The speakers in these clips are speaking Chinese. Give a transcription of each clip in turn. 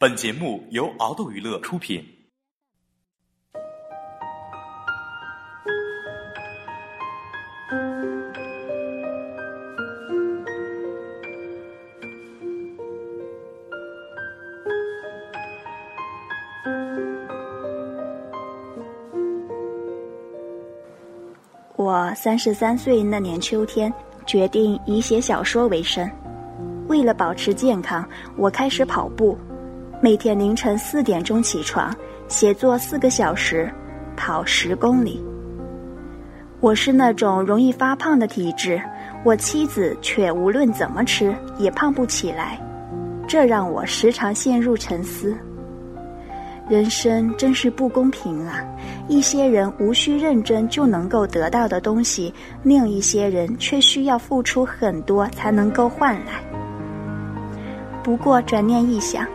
本节目由熬豆娱乐出品。我三十三岁那年秋天，决定以写小说为生。为了保持健康，我开始跑步。每天凌晨四点钟起床，写作四个小时，跑十公里。我是那种容易发胖的体质，我妻子却无论怎么吃也胖不起来，这让我时常陷入沉思。人生真是不公平啊！一些人无需认真就能够得到的东西，另一些人却需要付出很多才能够换来。不过转念一想。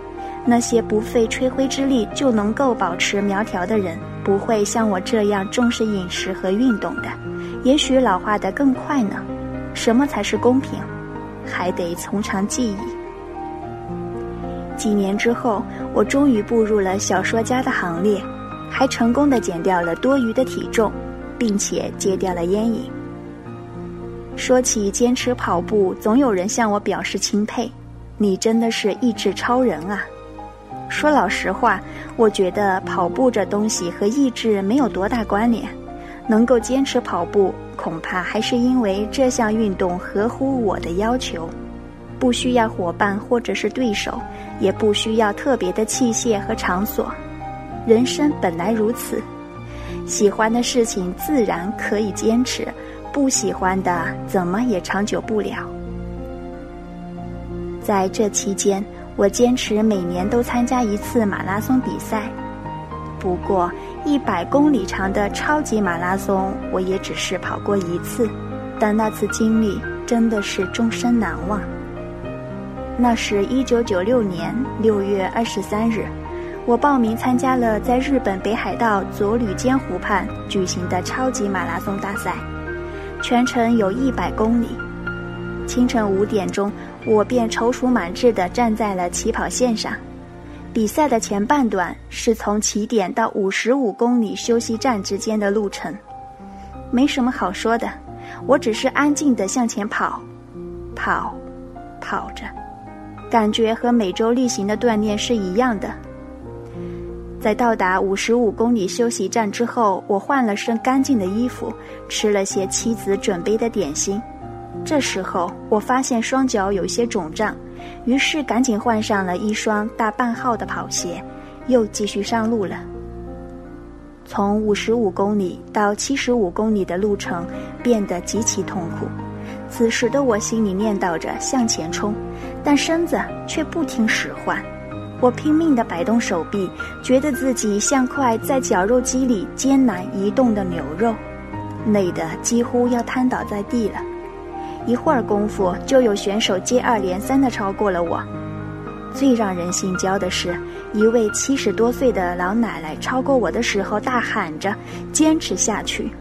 那些不费吹灰之力就能够保持苗条的人，不会像我这样重视饮食和运动的，也许老化的更快呢。什么才是公平？还得从长计议。几年之后，我终于步入了小说家的行列，还成功的减掉了多余的体重，并且戒掉了烟瘾。说起坚持跑步，总有人向我表示钦佩：“你真的是意志超人啊！”说老实话，我觉得跑步这东西和意志没有多大关联。能够坚持跑步，恐怕还是因为这项运动合乎我的要求，不需要伙伴或者是对手，也不需要特别的器械和场所。人生本来如此，喜欢的事情自然可以坚持，不喜欢的怎么也长久不了。在这期间。我坚持每年都参加一次马拉松比赛，不过一百公里长的超级马拉松，我也只是跑过一次，但那次经历真的是终身难忘。那是一九九六年六月二十三日，我报名参加了在日本北海道佐吕间湖畔举行的超级马拉松大赛，全程有一百公里。清晨五点钟。我便踌躇满志地站在了起跑线上。比赛的前半段是从起点到五十五公里休息站之间的路程，没什么好说的，我只是安静地向前跑，跑，跑着，感觉和每周例行的锻炼是一样的。在到达五十五公里休息站之后，我换了身干净的衣服，吃了些妻子准备的点心。这时候，我发现双脚有些肿胀，于是赶紧换上了一双大半号的跑鞋，又继续上路了。从五十五公里到七十五公里的路程变得极其痛苦，此时的我心里念叨着向前冲，但身子却不听使唤。我拼命地摆动手臂，觉得自己像块在绞肉机里艰难移动的牛肉，累得几乎要瘫倒在地了。一会儿功夫，就有选手接二连三的超过了我。最让人心焦的是，一位七十多岁的老奶奶超过我的时候，大喊着“坚持下去”。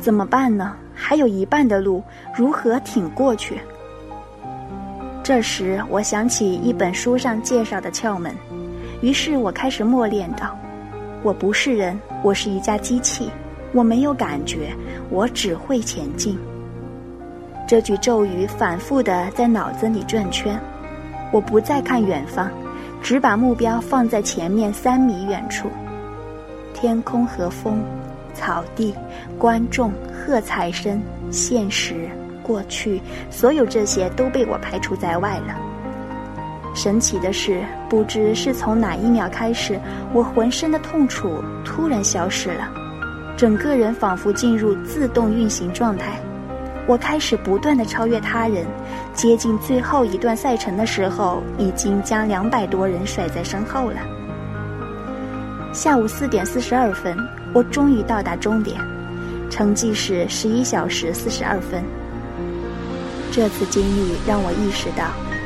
怎么办呢？还有一半的路，如何挺过去？这时，我想起一本书上介绍的窍门，于是我开始默念道：“我不是人，我是一架机器，我没有感觉，我只会前进。”这句咒语反复的在脑子里转圈，我不再看远方，只把目标放在前面三米远处。天空和风、草地、观众、喝彩声、现实、过去，所有这些都被我排除在外了。神奇的是，不知是从哪一秒开始，我浑身的痛楚突然消失了，整个人仿佛进入自动运行状态。我开始不断的超越他人，接近最后一段赛程的时候，已经将两百多人甩在身后了。下午四点四十二分，我终于到达终点，成绩是十一小时四十二分。这次经历让我意识到，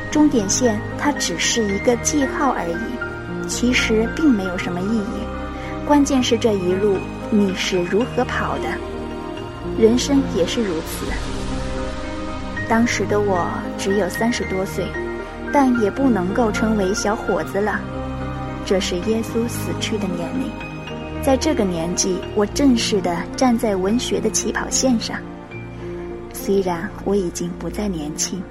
终点线它只是一个记号而已，其实并没有什么意义。关键是这一路你是如何跑的，人生也是如此。当时的我只有三十多岁，但也不能够称为小伙子了。这是耶稣死去的年龄，在这个年纪，我正式的站在文学的起跑线上。虽然我已经不再年轻。